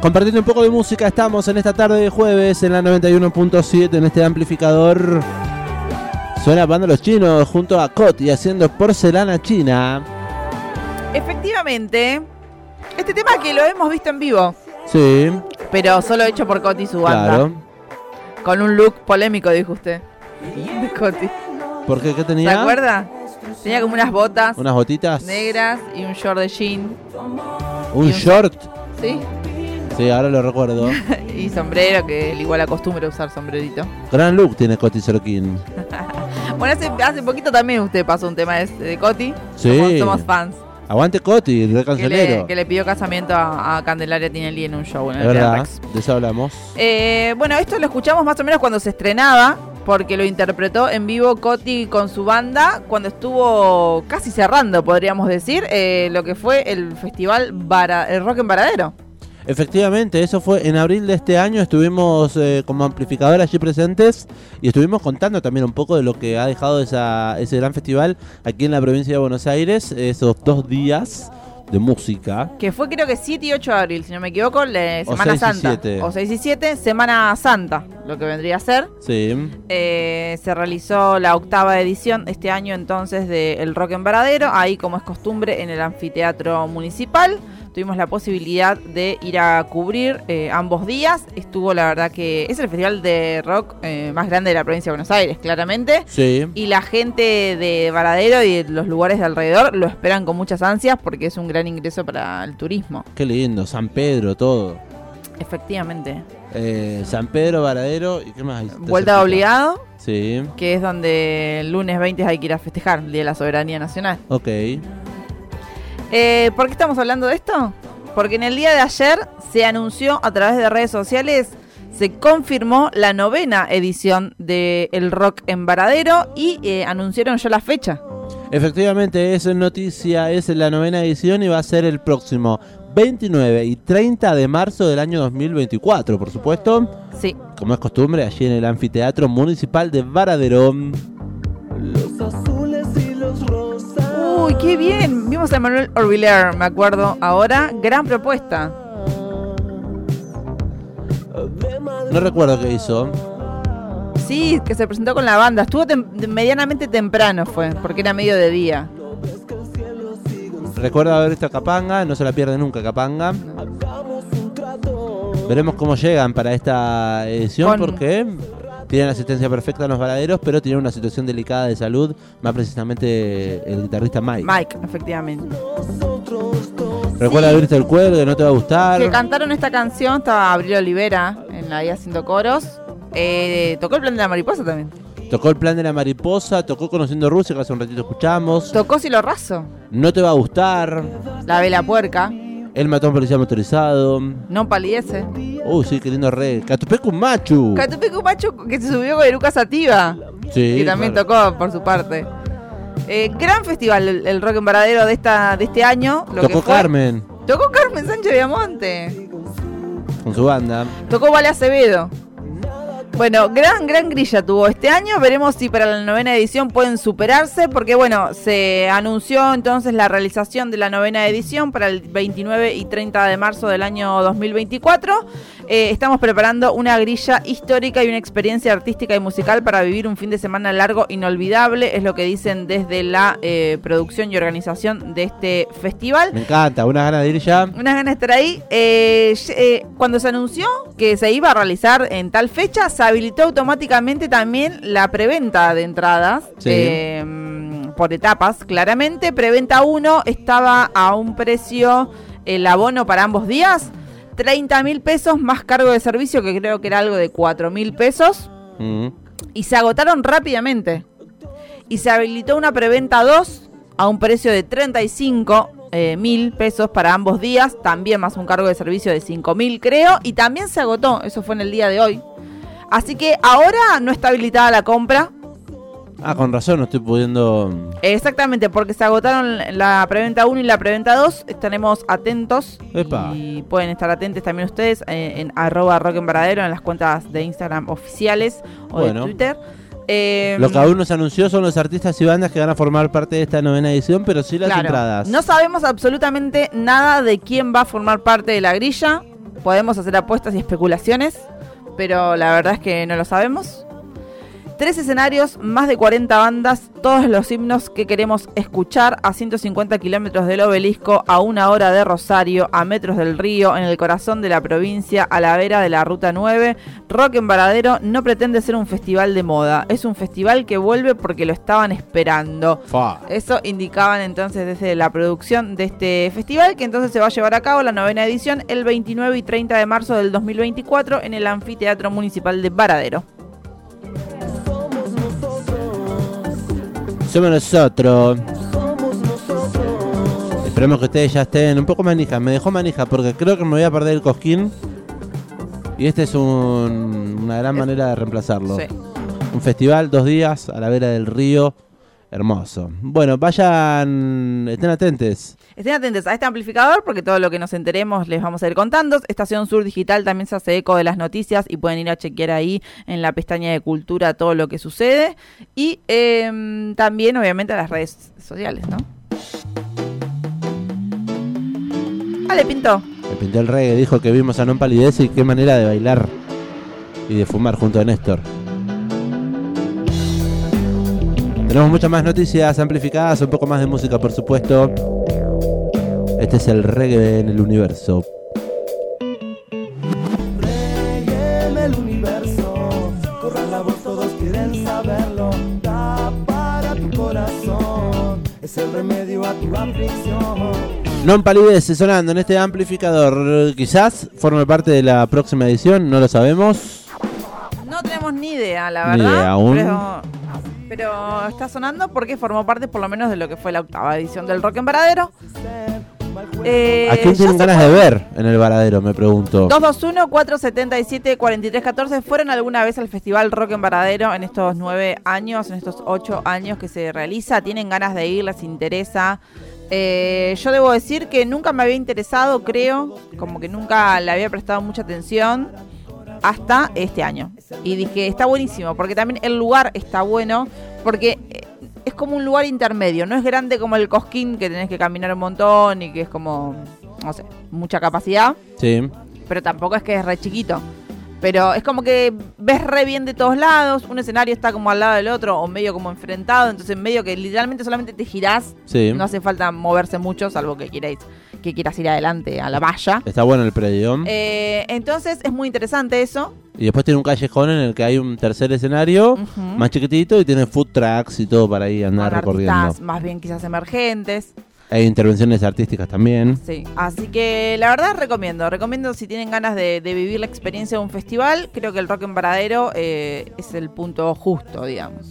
Compartiendo un poco de música, estamos en esta tarde de jueves en la 91.7 en este amplificador. Suena banda Los Chinos junto a Coti haciendo porcelana china. Efectivamente, este tema que lo hemos visto en vivo, Sí, pero solo hecho por Coti y su banda. claro. Con un look polémico, dijo usted. De Coti. ¿Por qué? ¿Qué ¿Se tenía? acuerda? Tenía como unas botas Unas botitas. negras y un short de jean. Un y un- short. ¿Sí? Sí, ahora lo recuerdo. Y sombrero, que él igual acostumbra a usar sombrerito. Gran look tiene Coti Sorokin. Bueno, hace, hace poquito también usted pasó un tema de, de Coti. Sí. Somos, somos fans. Aguante Coti, el re Que le, que le pidió casamiento a, a Candelaria Tinelli en un show en el verdad, Rex. de eso hablamos. Eh, bueno, esto lo escuchamos más o menos cuando se estrenaba, porque lo interpretó en vivo Coti con su banda, cuando estuvo casi cerrando, podríamos decir, eh, lo que fue el festival el Rock en Varadero. Efectivamente, eso fue en abril de este año. Estuvimos eh, como amplificador allí presentes y estuvimos contando también un poco de lo que ha dejado esa, ese gran festival aquí en la provincia de Buenos Aires, esos dos días de música. Que fue creo que 7 y 8 de abril, si no me equivoco, O Semana 6 y Santa. 7. O 6 y 7, Semana Santa, lo que vendría a ser. Sí, Eh, se realizó la octava edición este año entonces de El Rock en Varadero, ahí como es costumbre en el anfiteatro municipal. Tuvimos la posibilidad de ir a cubrir eh, ambos días. Estuvo la verdad que es el festival de rock eh, más grande de la provincia de Buenos Aires, claramente. sí. Y la gente de Varadero y de los lugares de alrededor lo esperan con muchas ansias porque es un gran ingreso para el turismo. Qué lindo, San Pedro, todo. Efectivamente. Eh, San Pedro, Varadero y qué más Vuelta cerquita. obligado, Sí, que es donde el lunes 20 hay que ir a festejar, el Día de la Soberanía Nacional. ok. Eh, ¿Por qué estamos hablando de esto? Porque en el día de ayer se anunció a través de redes sociales, se confirmó la novena edición de El Rock en Varadero y eh, anunciaron ya la fecha. Efectivamente, es noticia, es la novena edición y va a ser el próximo 29 y 30 de marzo del año 2024, por supuesto. Sí, Como es costumbre, allí en el anfiteatro municipal de Varadero. Los azules y los rosas. Uy, qué bien. Vimos a Manuel Orviller, me acuerdo ahora. Gran propuesta. No recuerdo qué hizo. Sí, que se presentó con la banda. Estuvo tem- medianamente temprano fue, porque era medio de día. Recuerda haber visto a Capanga, no se la pierde nunca Capanga. Veremos cómo llegan para esta edición Con- porque tienen asistencia perfecta en los valaderos, pero tienen una situación delicada de salud, más precisamente el guitarrista Mike. Mike, efectivamente. Recuerda haber visto el cuelgue, no te va a gustar. Que cantaron esta canción, estaba Abril Olivera en la ahí haciendo coros. Eh, tocó el plan de la mariposa también. Tocó el plan de la mariposa, tocó Conociendo Rusia, que hace un ratito escuchamos. Tocó Silo Raso, No te va a gustar. La Vela Puerca, El matón policía motorizado. No Palidece. Uy, sí, qué lindo re. Catupecu Machu. Catupecu Macho que se subió con Eruca Sativa, Sí, que también claro. tocó por su parte. Eh, gran festival el, el Rock en Varadero de, esta, de este año. lo que Tocó fue- Carmen Tocó Carmen Sánchez Viamonte. con su banda. Tocó Vale Acevedo. Bueno, gran, gran grilla tuvo este año. Veremos si para la novena edición pueden superarse, porque bueno, se anunció entonces la realización de la novena edición para el 29 y 30 de marzo del año 2024. Eh, estamos preparando una grilla histórica y una experiencia artística y musical para vivir un fin de semana largo, inolvidable, es lo que dicen desde la eh, producción y organización de este festival. Me encanta, una gana de ir ya. Unas ganas de estar ahí. Eh, eh, cuando se anunció que se iba a realizar en tal fecha, habilitó automáticamente también la preventa de entradas. Sí. eh, por etapas, claramente. Preventa 1 estaba a un precio, el abono para ambos días, 30 mil pesos más cargo de servicio, que creo que era algo de 4 mil pesos. Mm. Y se agotaron rápidamente. Y se habilitó una preventa 2 a un precio de 35 eh, mil pesos para ambos días. También más un cargo de servicio de 5 mil, creo. Y también se agotó. Eso fue en el día de hoy. Así que ahora no está habilitada la compra. Ah, con razón, no estoy pudiendo. Exactamente, porque se agotaron la preventa 1 y la preventa 2. Estaremos atentos. Epa. Y pueden estar atentos también ustedes eh, en arroba rock en Varadero, en las cuentas de Instagram oficiales o Bueno. de Twitter. Eh, Lo que aún no se anunció son los artistas y bandas que van a formar parte de esta novena edición, pero sí las Claro. entradas. No sabemos absolutamente nada de quién va a formar parte de la grilla. Podemos hacer apuestas y especulaciones, pero la verdad es que no lo sabemos. Tres escenarios, más de 40 bandas, todos los himnos que queremos escuchar a 150 kilómetros del obelisco, a una hora de Rosario, a metros del río, en el corazón de la provincia, a la vera de la Ruta 9. Rock en Varadero no pretende ser un festival de moda, es un festival que vuelve porque lo estaban esperando. Fa. Eso indicaban entonces desde la producción de este festival, que entonces se va a llevar a cabo la novena edición el 29 y 30 de marzo del 2024 en el Anfiteatro Municipal de Varadero. Somos nosotros. somos nosotros. Esperemos que ustedes ya estén un poco manija. Me dejó manija porque creo que me voy a perder el cosquín. Y esta es un- una gran manera de reemplazarlo. Sí. Un festival, dos días, a la vera del río. Hermoso. Bueno, vayan, estén atentos. Estén atentos a este amplificador porque todo lo que nos enteremos les vamos a ir contando. Estación Sur Digital también se hace eco de las noticias y pueden ir a chequear ahí en la pestaña de cultura todo lo que sucede. Y em, también obviamente a las redes sociales, ¿no? Vale, Pinto. Me pintó el reggae, dijo que vimos a Non Palidez y qué manera de bailar y de fumar junto a Néstor. Tenemos muchas más noticias amplificadas, un poco más de música, por supuesto. Este es el reggae en el universo. Reggae en el universo, corra la voz, todos quieren saberlo. Da para tu corazón, es el remedio a tu aflicción. Non Palidez sonando en este amplificador. Quizás forme parte de la próxima edición, no lo sabemos. No tenemos ni idea, la Ni verdad. idea aún. Pero, pero está sonando porque formó parte por lo menos de lo que fue la octava edición del Rock en Varadero. Eh, ¿A quién ya tienen ganas de ver en el varadero? Me pregunto. 221-477-4314 fueron alguna vez al Festival Rock en Varadero en estos nueve años, en estos ocho años que se realiza. Tienen ganas de ir, les interesa. Eh, yo debo decir que nunca me había interesado, creo, como que nunca le había prestado mucha atención hasta este año. Y dije, está buenísimo, porque también el lugar está bueno, porque eh, es como un lugar intermedio, no es grande como el Cosquín, que tenés que caminar un montón y que es como, no sé, mucha capacidad Sí. pero tampoco es que es re chiquito. Pero es como que ves re bien de todos lados, un escenario está como al lado del otro o medio como enfrentado, entonces medio que literalmente solamente te girás, Sí. no hace falta moverse mucho, salvo que quieras, que quieras ir adelante a la valla. Está bueno el predio. Eh, entonces es muy interesante eso. Y después tiene un callejón en el que hay un tercer escenario más chiquitito y tiene food trucks y todo para ahí andar Con recorriendo. artistas más bien quizás emergentes. Hay intervenciones artísticas también. Sí, así que la verdad recomiendo, recomiendo si tienen ganas de, de vivir la experiencia de un festival, creo que el Rock en Varadero eh, es el punto justo, digamos.